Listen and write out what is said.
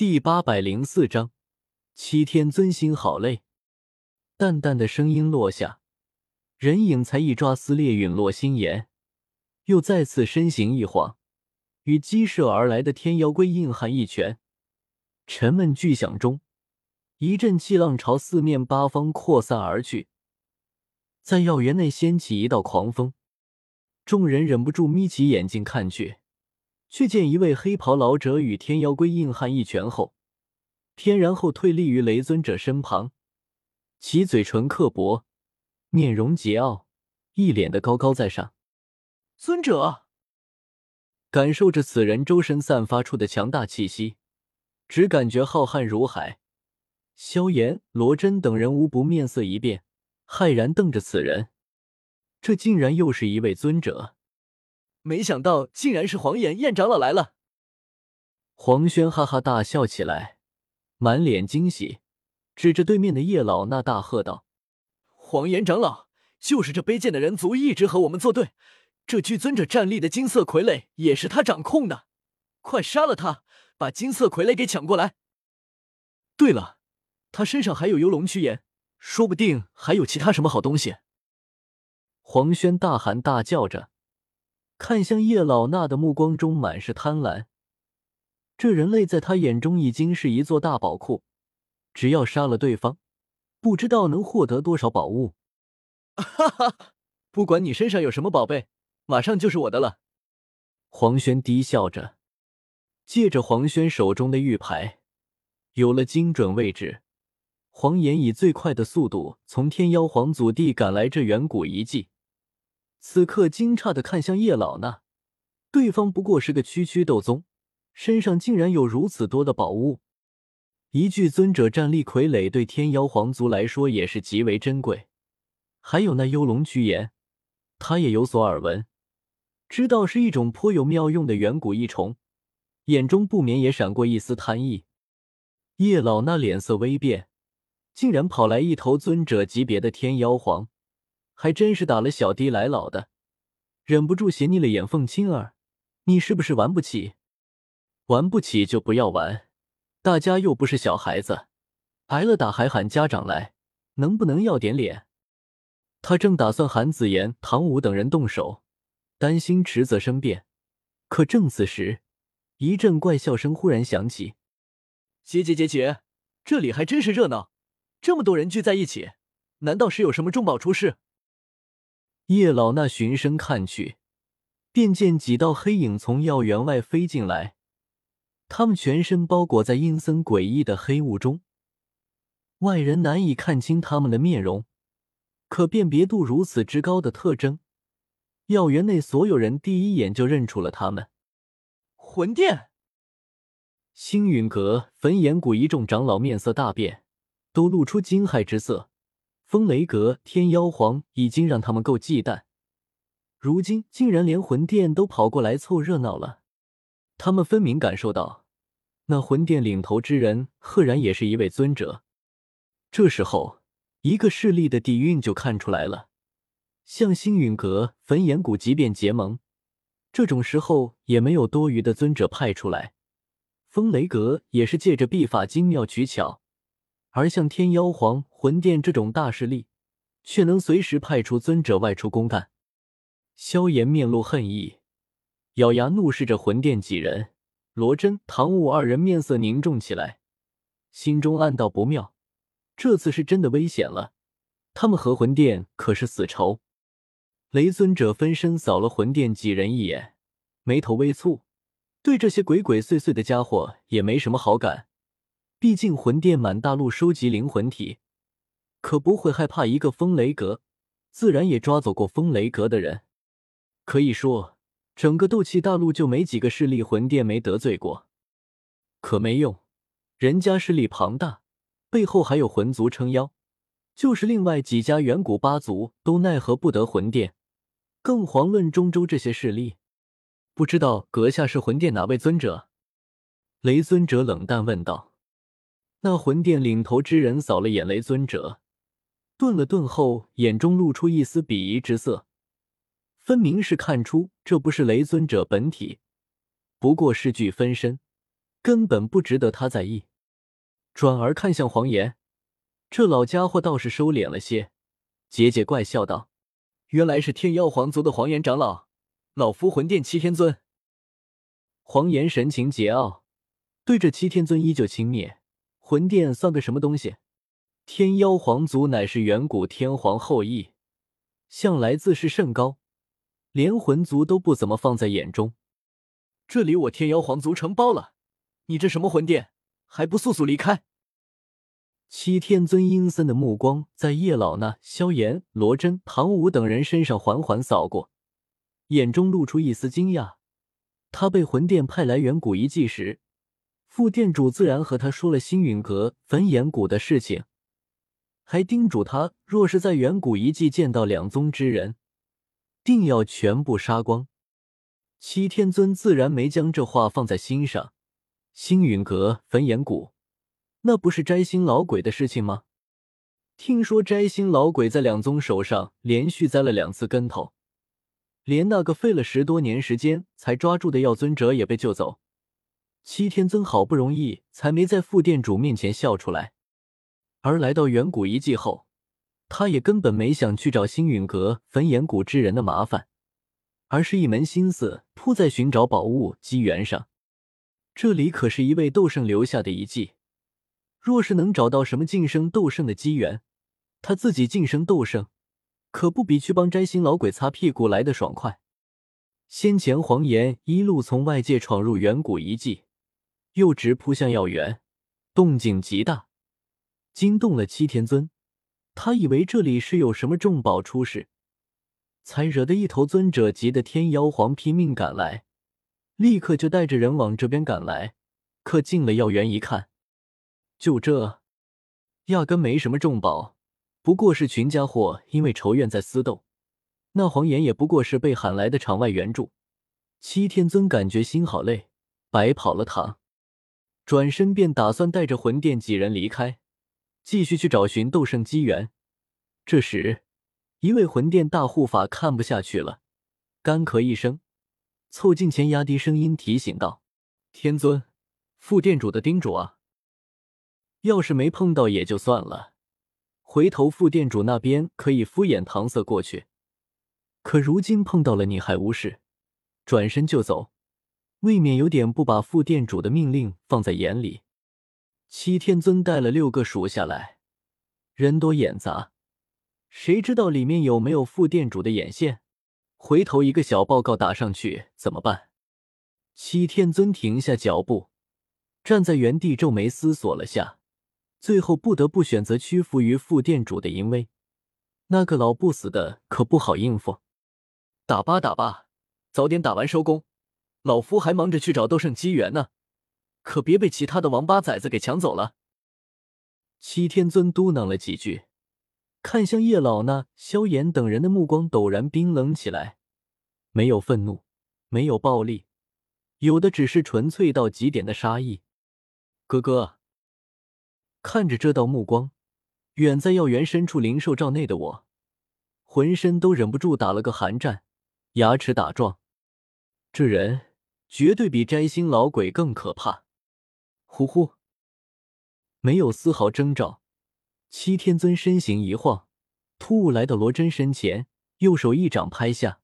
第八百零四章，七天尊心好累。淡淡的声音落下，人影才一抓撕裂陨落心炎，又再次身形一晃，与激射而来的天妖龟硬汉一拳。沉闷巨响中，一阵气浪朝四面八方扩散而去，在药园内掀起一道狂风。众人忍不住眯起眼睛看去。却见一位黑袍老者与天妖龟硬汉一拳后，天然后退立于雷尊者身旁，其嘴唇刻薄，面容桀骜，一脸的高高在上。尊者感受着此人周身散发出的强大气息，只感觉浩瀚如海。萧炎、罗真等人无不面色一变，骇然瞪着此人，这竟然又是一位尊者。没想到竟然是黄岩燕长老来了。黄轩哈哈大笑起来，满脸惊喜，指着对面的叶老那大喝道：“黄岩长老，就是这卑贱的人族一直和我们作对，这具尊者站立的金色傀儡也是他掌控的，快杀了他，把金色傀儡给抢过来。对了，他身上还有游龙驱炎，说不定还有其他什么好东西。”黄轩大喊大叫着。看向叶老那的目光中满是贪婪，这人类在他眼中已经是一座大宝库，只要杀了对方，不知道能获得多少宝物。哈哈，不管你身上有什么宝贝，马上就是我的了。黄轩低笑着，借着黄轩手中的玉牌，有了精准位置，黄岩以最快的速度从天妖皇祖地赶来这远古遗迹。此刻惊诧的看向叶老那，对方不过是个区区斗宗，身上竟然有如此多的宝物。一具尊者战力傀儡对天妖皇族来说也是极为珍贵，还有那幽龙躯炎，他也有所耳闻，知道是一种颇有妙用的远古异虫，眼中不免也闪过一丝贪意。叶老那脸色微变，竟然跑来一头尊者级别的天妖皇。还真是打了小的来老的，忍不住斜睨了眼凤青儿：“你是不是玩不起？玩不起就不要玩，大家又不是小孩子，挨了打还喊家长来，能不能要点脸？”他正打算喊紫妍、唐舞等人动手，担心迟则生变，可正此时，一阵怪笑声忽然响起：“姐姐姐姐，这里还真是热闹，这么多人聚在一起，难道是有什么重宝出世？”叶老那循声看去，便见几道黑影从药园外飞进来，他们全身包裹在阴森诡异的黑雾中，外人难以看清他们的面容，可辨别度如此之高的特征，药园内所有人第一眼就认出了他们。魂殿，星陨阁、焚炎谷一众长老面色大变，都露出惊骇之色。风雷阁天妖皇已经让他们够忌惮，如今竟然连魂殿都跑过来凑热闹了。他们分明感受到，那魂殿领头之人赫然也是一位尊者。这时候，一个势力的底蕴就看出来了。像星陨阁、焚炎谷，即便结盟，这种时候也没有多余的尊者派出来。风雷阁也是借着秘法精妙取巧。而像天妖皇、魂殿这种大势力，却能随时派出尊者外出公干。萧炎面露恨意，咬牙怒视着魂殿几人。罗真、唐舞二人面色凝重起来，心中暗道不妙，这次是真的危险了。他们和魂殿可是死仇。雷尊者分身扫了魂殿几人一眼，眉头微蹙，对这些鬼鬼祟祟的家伙也没什么好感。毕竟魂殿满大陆收集灵魂体，可不会害怕一个风雷阁，自然也抓走过风雷阁的人。可以说，整个斗气大陆就没几个势力魂殿没得罪过。可没用，人家势力庞大，背后还有魂族撑腰，就是另外几家远古八族都奈何不得魂殿，更遑论中州这些势力。不知道阁下是魂殿哪位尊者？雷尊者冷淡问道。那魂殿领头之人扫了眼雷尊者，顿了顿后，眼中露出一丝鄙夷之色，分明是看出这不是雷尊者本体，不过是具分身，根本不值得他在意。转而看向黄岩，这老家伙倒是收敛了些，桀桀怪笑道：“原来是天妖皇族的黄岩长老，老夫魂殿七天尊。”黄岩神情桀骜，对着七天尊依旧轻蔑：“魂殿算个什么东西？天妖皇族乃是远古天皇后裔，向来自视甚高，连魂族都不怎么放在眼中。这里我天妖皇族承包了，你这什么魂殿，还不速速离开！”七天尊阴森的目光在叶老那、萧炎、罗真、唐舞等人身上缓缓扫过，眼中露出一丝惊讶。他被魂殿派来远古遗迹时，副殿主自然和他说了星陨阁焚炎谷的事情，还叮嘱他，若是在远古遗迹见到两宗之人，定要全部杀光。七天尊自然没将这话放在心上。星陨阁焚炎谷。那不是摘星老鬼的事情吗？听说摘星老鬼在两宗手上连续栽了两次跟头，连那个费了十多年时间才抓住的药尊者也被救走。七天尊好不容易才没在副店主面前笑出来。而来到远古遗迹后，他也根本没想去找星陨阁焚炎谷之人的麻烦，而是一门心思扑在寻找宝物机缘上。这里可是一位斗圣留下的遗迹。若是能找到什么晋升斗圣的机缘，他自己晋升斗圣，可不比去帮摘星老鬼擦屁股来的爽快。先前黄岩一路从外界闯入远古遗迹，又直扑向药园，动静极大，惊动了七天尊。他以为这里是有什么重宝出世，才惹得一头尊者级的天妖皇拼命赶来，立刻就带着人往这边赶来。可进了药园一看。就这，压根没什么重宝，不过是群家伙因为仇怨在厮斗。那黄岩也不过是被喊来的场外援助。七天尊感觉心好累，白跑了趟，转身便打算带着魂殿几人离开，继续去找寻斗圣机缘。这时，一位魂殿大护法看不下去了，干咳一声，凑近前压低声音提醒道：“天尊，副殿主的叮嘱啊。”要是没碰到也就算了，回头副店主那边可以敷衍搪塞过去。可如今碰到了你还无视，转身就走，未免有点不把副店主的命令放在眼里。七天尊带了六个属下来，人多眼杂，谁知道里面有没有副店主的眼线？回头一个小报告打上去怎么办？七天尊停下脚步，站在原地皱眉思索了下。最后不得不选择屈服于副店主的淫威，那个老不死的可不好应付。打吧打吧，早点打完收工，老夫还忙着去找斗圣机缘呢，可别被其他的王八崽子给抢走了。七天尊嘟囔了几句，看向叶老那、萧炎等人的目光陡然冰冷起来，没有愤怒，没有暴力，有的只是纯粹到极点的杀意。哥哥。看着这道目光，远在药园深处灵兽罩内的我，浑身都忍不住打了个寒战，牙齿打撞。这人绝对比摘星老鬼更可怕。呼呼，没有丝毫征兆，七天尊身形一晃，突兀来到罗真身前，右手一掌拍下，